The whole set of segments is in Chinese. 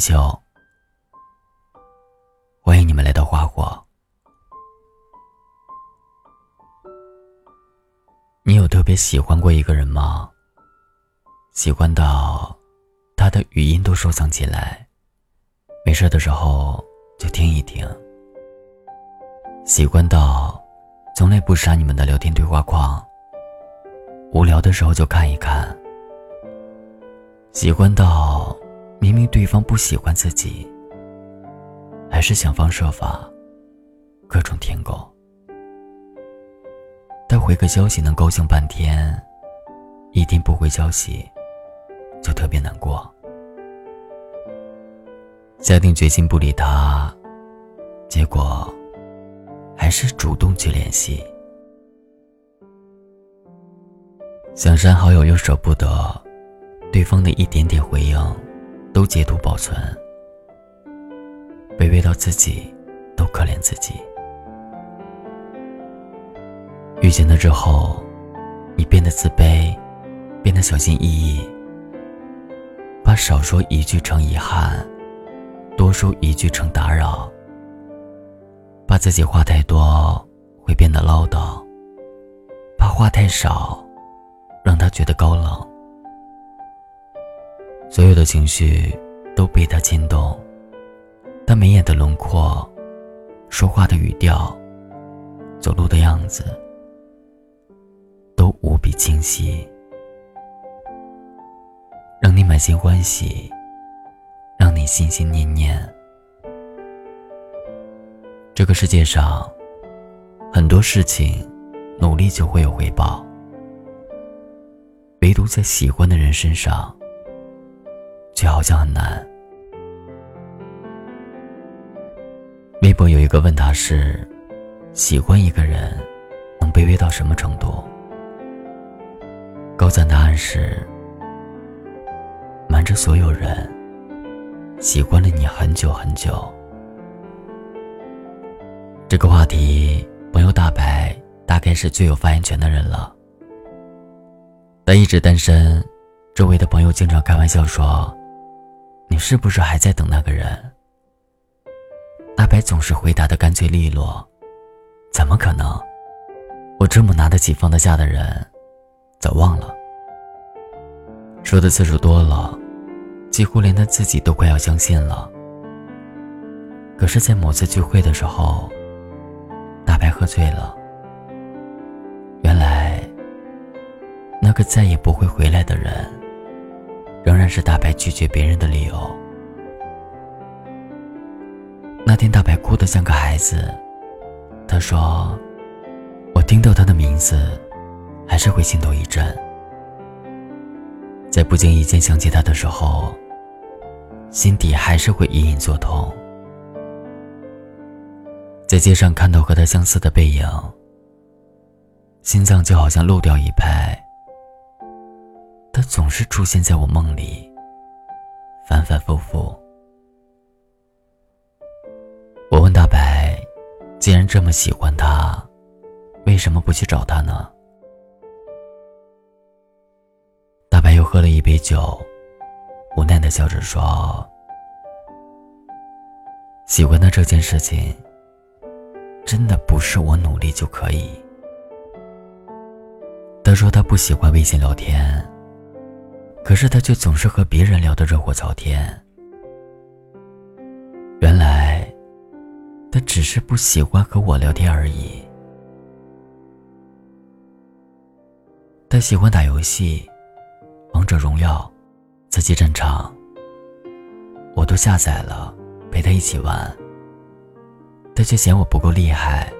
秀，欢迎你们来到花火。你有特别喜欢过一个人吗？喜欢到他的语音都收藏起来，没事的时候就听一听。喜欢到从来不删你们的聊天对话框，无聊的时候就看一看。喜欢到。明明对方不喜欢自己，还是想方设法，各种舔狗。他回个消息能高兴半天，一天不回消息，就特别难过。下定决心不理他，结果还是主动去联系。想删好友又舍不得，对方的一点点回应。都截图保存，卑微到自己都可怜自己。遇见他之后，你变得自卑，变得小心翼翼，把少说一句成遗憾，多说一句成打扰，把自己话太多会变得唠叨，把话太少让他觉得高冷。所有的情绪都被他牵动，他眉眼的轮廓，说话的语调，走路的样子，都无比清晰，让你满心欢喜，让你心心念念。这个世界上，很多事情，努力就会有回报，唯独在喜欢的人身上。却好像很难。微博有一个问答是：喜欢一个人能卑微到什么程度？高赞答案是：瞒着所有人，喜欢了你很久很久。这个话题，朋友大白大概是最有发言权的人了。他一直单身，周围的朋友经常开玩笑说。你是不是还在等那个人？大白总是回答的干脆利落，怎么可能？我这么拿得起放得下的人，早忘了。说的次数多了，几乎连他自己都快要相信了。可是，在某次聚会的时候，大白喝醉了。原来，那个再也不会回来的人。仍然是大白拒绝别人的理由。那天，大白哭得像个孩子。他说：“我听到他的名字，还是会心头一震。在不经意间想起他的时候，心底还是会隐隐作痛。在街上看到和他相似的背影，心脏就好像漏掉一拍。”他总是出现在我梦里，反反复复。我问大白：“既然这么喜欢他，为什么不去找他呢？”大白又喝了一杯酒，无奈的笑着说：“喜欢他这件事情，真的不是我努力就可以。”他说他不喜欢微信聊天。可是他却总是和别人聊得热火朝天。原来，他只是不喜欢和我聊天而已。他喜欢打游戏，王者荣耀、刺激战场，我都下载了，陪他一起玩。他却嫌我不够厉害，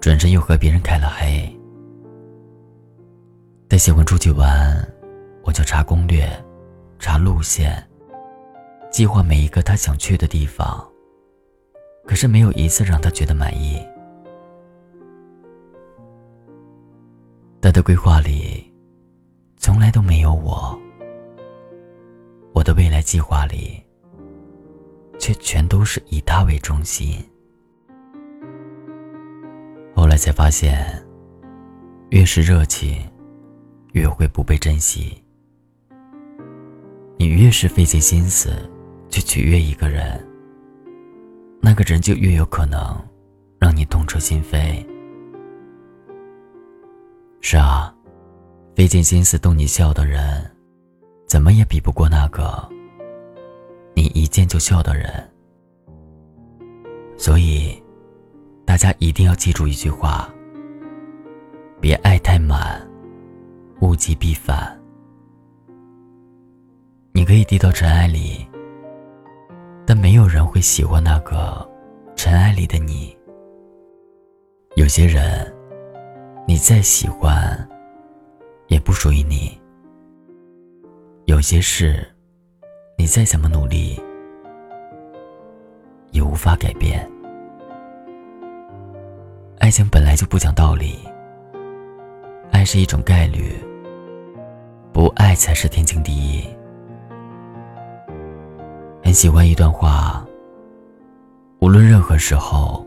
转身又和别人开了黑。他喜欢出去玩。我就查攻略，查路线，计划每一个他想去的地方。可是没有一次让他觉得满意。他的规划里，从来都没有我。我的未来计划里，却全都是以他为中心。后来才发现，越是热情，越会不被珍惜。你越是费尽心思去取悦一个人，那个人就越有可能让你痛彻心扉。是啊，费尽心思逗你笑的人，怎么也比不过那个你一见就笑的人。所以，大家一定要记住一句话：别爱太满，物极必反。你可以低到尘埃里，但没有人会喜欢那个尘埃里的你。有些人，你再喜欢，也不属于你；有些事，你再怎么努力，也无法改变。爱情本来就不讲道理，爱是一种概率，不爱才是天经地义。很喜欢一段话。无论任何时候，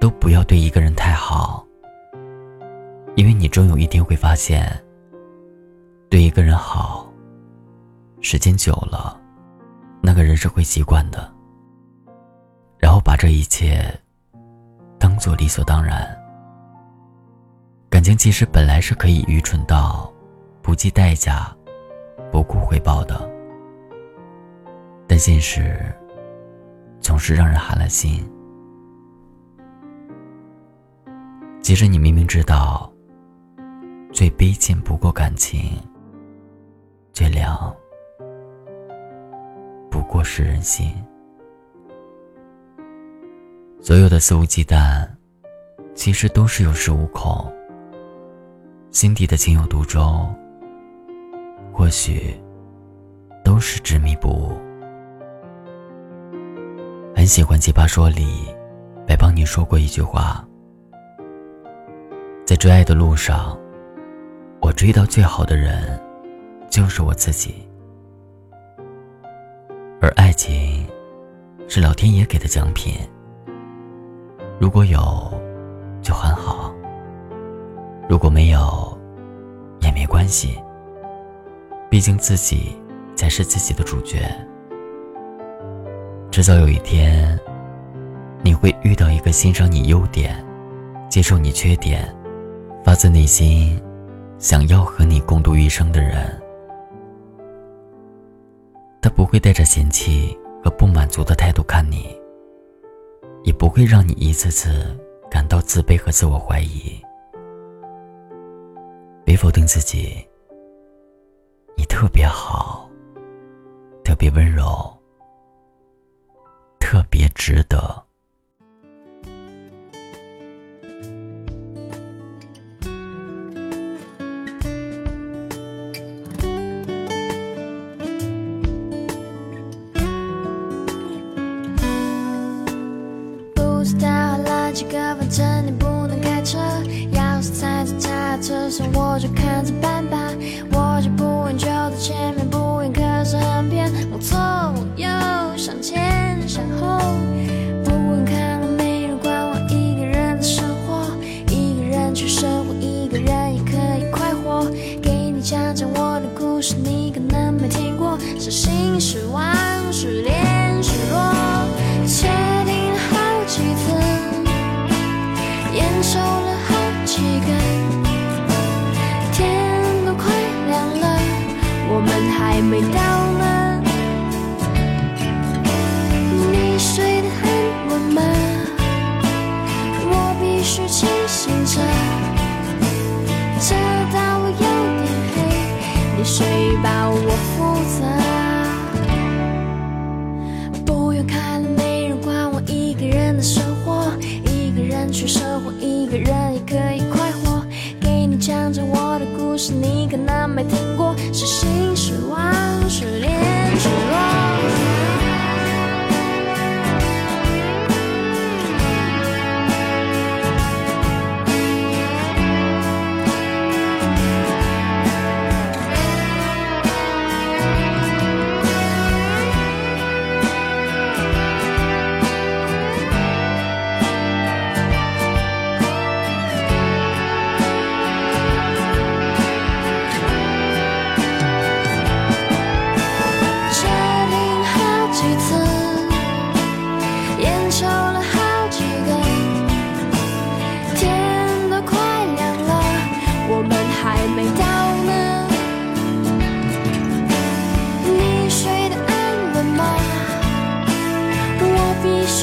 都不要对一个人太好，因为你终有一天会发现，对一个人好，时间久了，那个人是会习惯的，然后把这一切当做理所当然。感情其实本来是可以愚蠢到不计代价、不顾回报的。但现实总是让人寒了心。即使你明明知道，最卑贱不过感情，最凉不过是人心。所有的肆无忌惮，其实都是有恃无恐。心底的情有独钟，或许都是执迷不悟。很喜欢《奇葩说》里，白帮你说过一句话：“在追爱的路上，我追到最好的人，就是我自己。而爱情，是老天爷给的奖品。如果有，就很好；如果没有，也没关系。毕竟自己才是自己的主角。”迟早有一天，你会遇到一个欣赏你优点、接受你缺点、发自内心想要和你共度一生的人。他不会带着嫌弃和不满足的态度看你，也不会让你一次次感到自卑和自我怀疑。别否定自己，你特别好，特别温柔。也值得。不知把我负责？不用看了，没人管我一个人的生活，一个人去生活，一个人也可以快活。给你讲讲我的故事，你可能没听过，是心失望，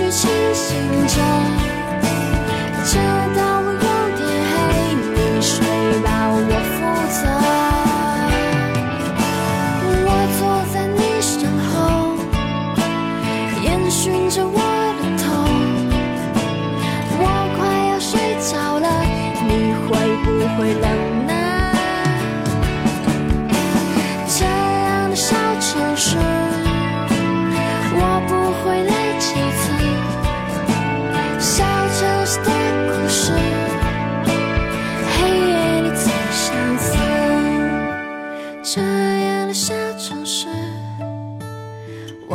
必须清醒着，这道路有点黑，你睡吧，我负责。我坐在你身后，烟熏着我的头，我快要睡着了，你会不会冷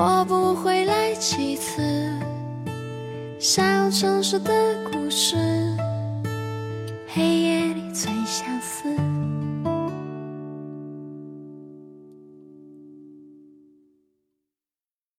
我不会来几次。小城市的故事，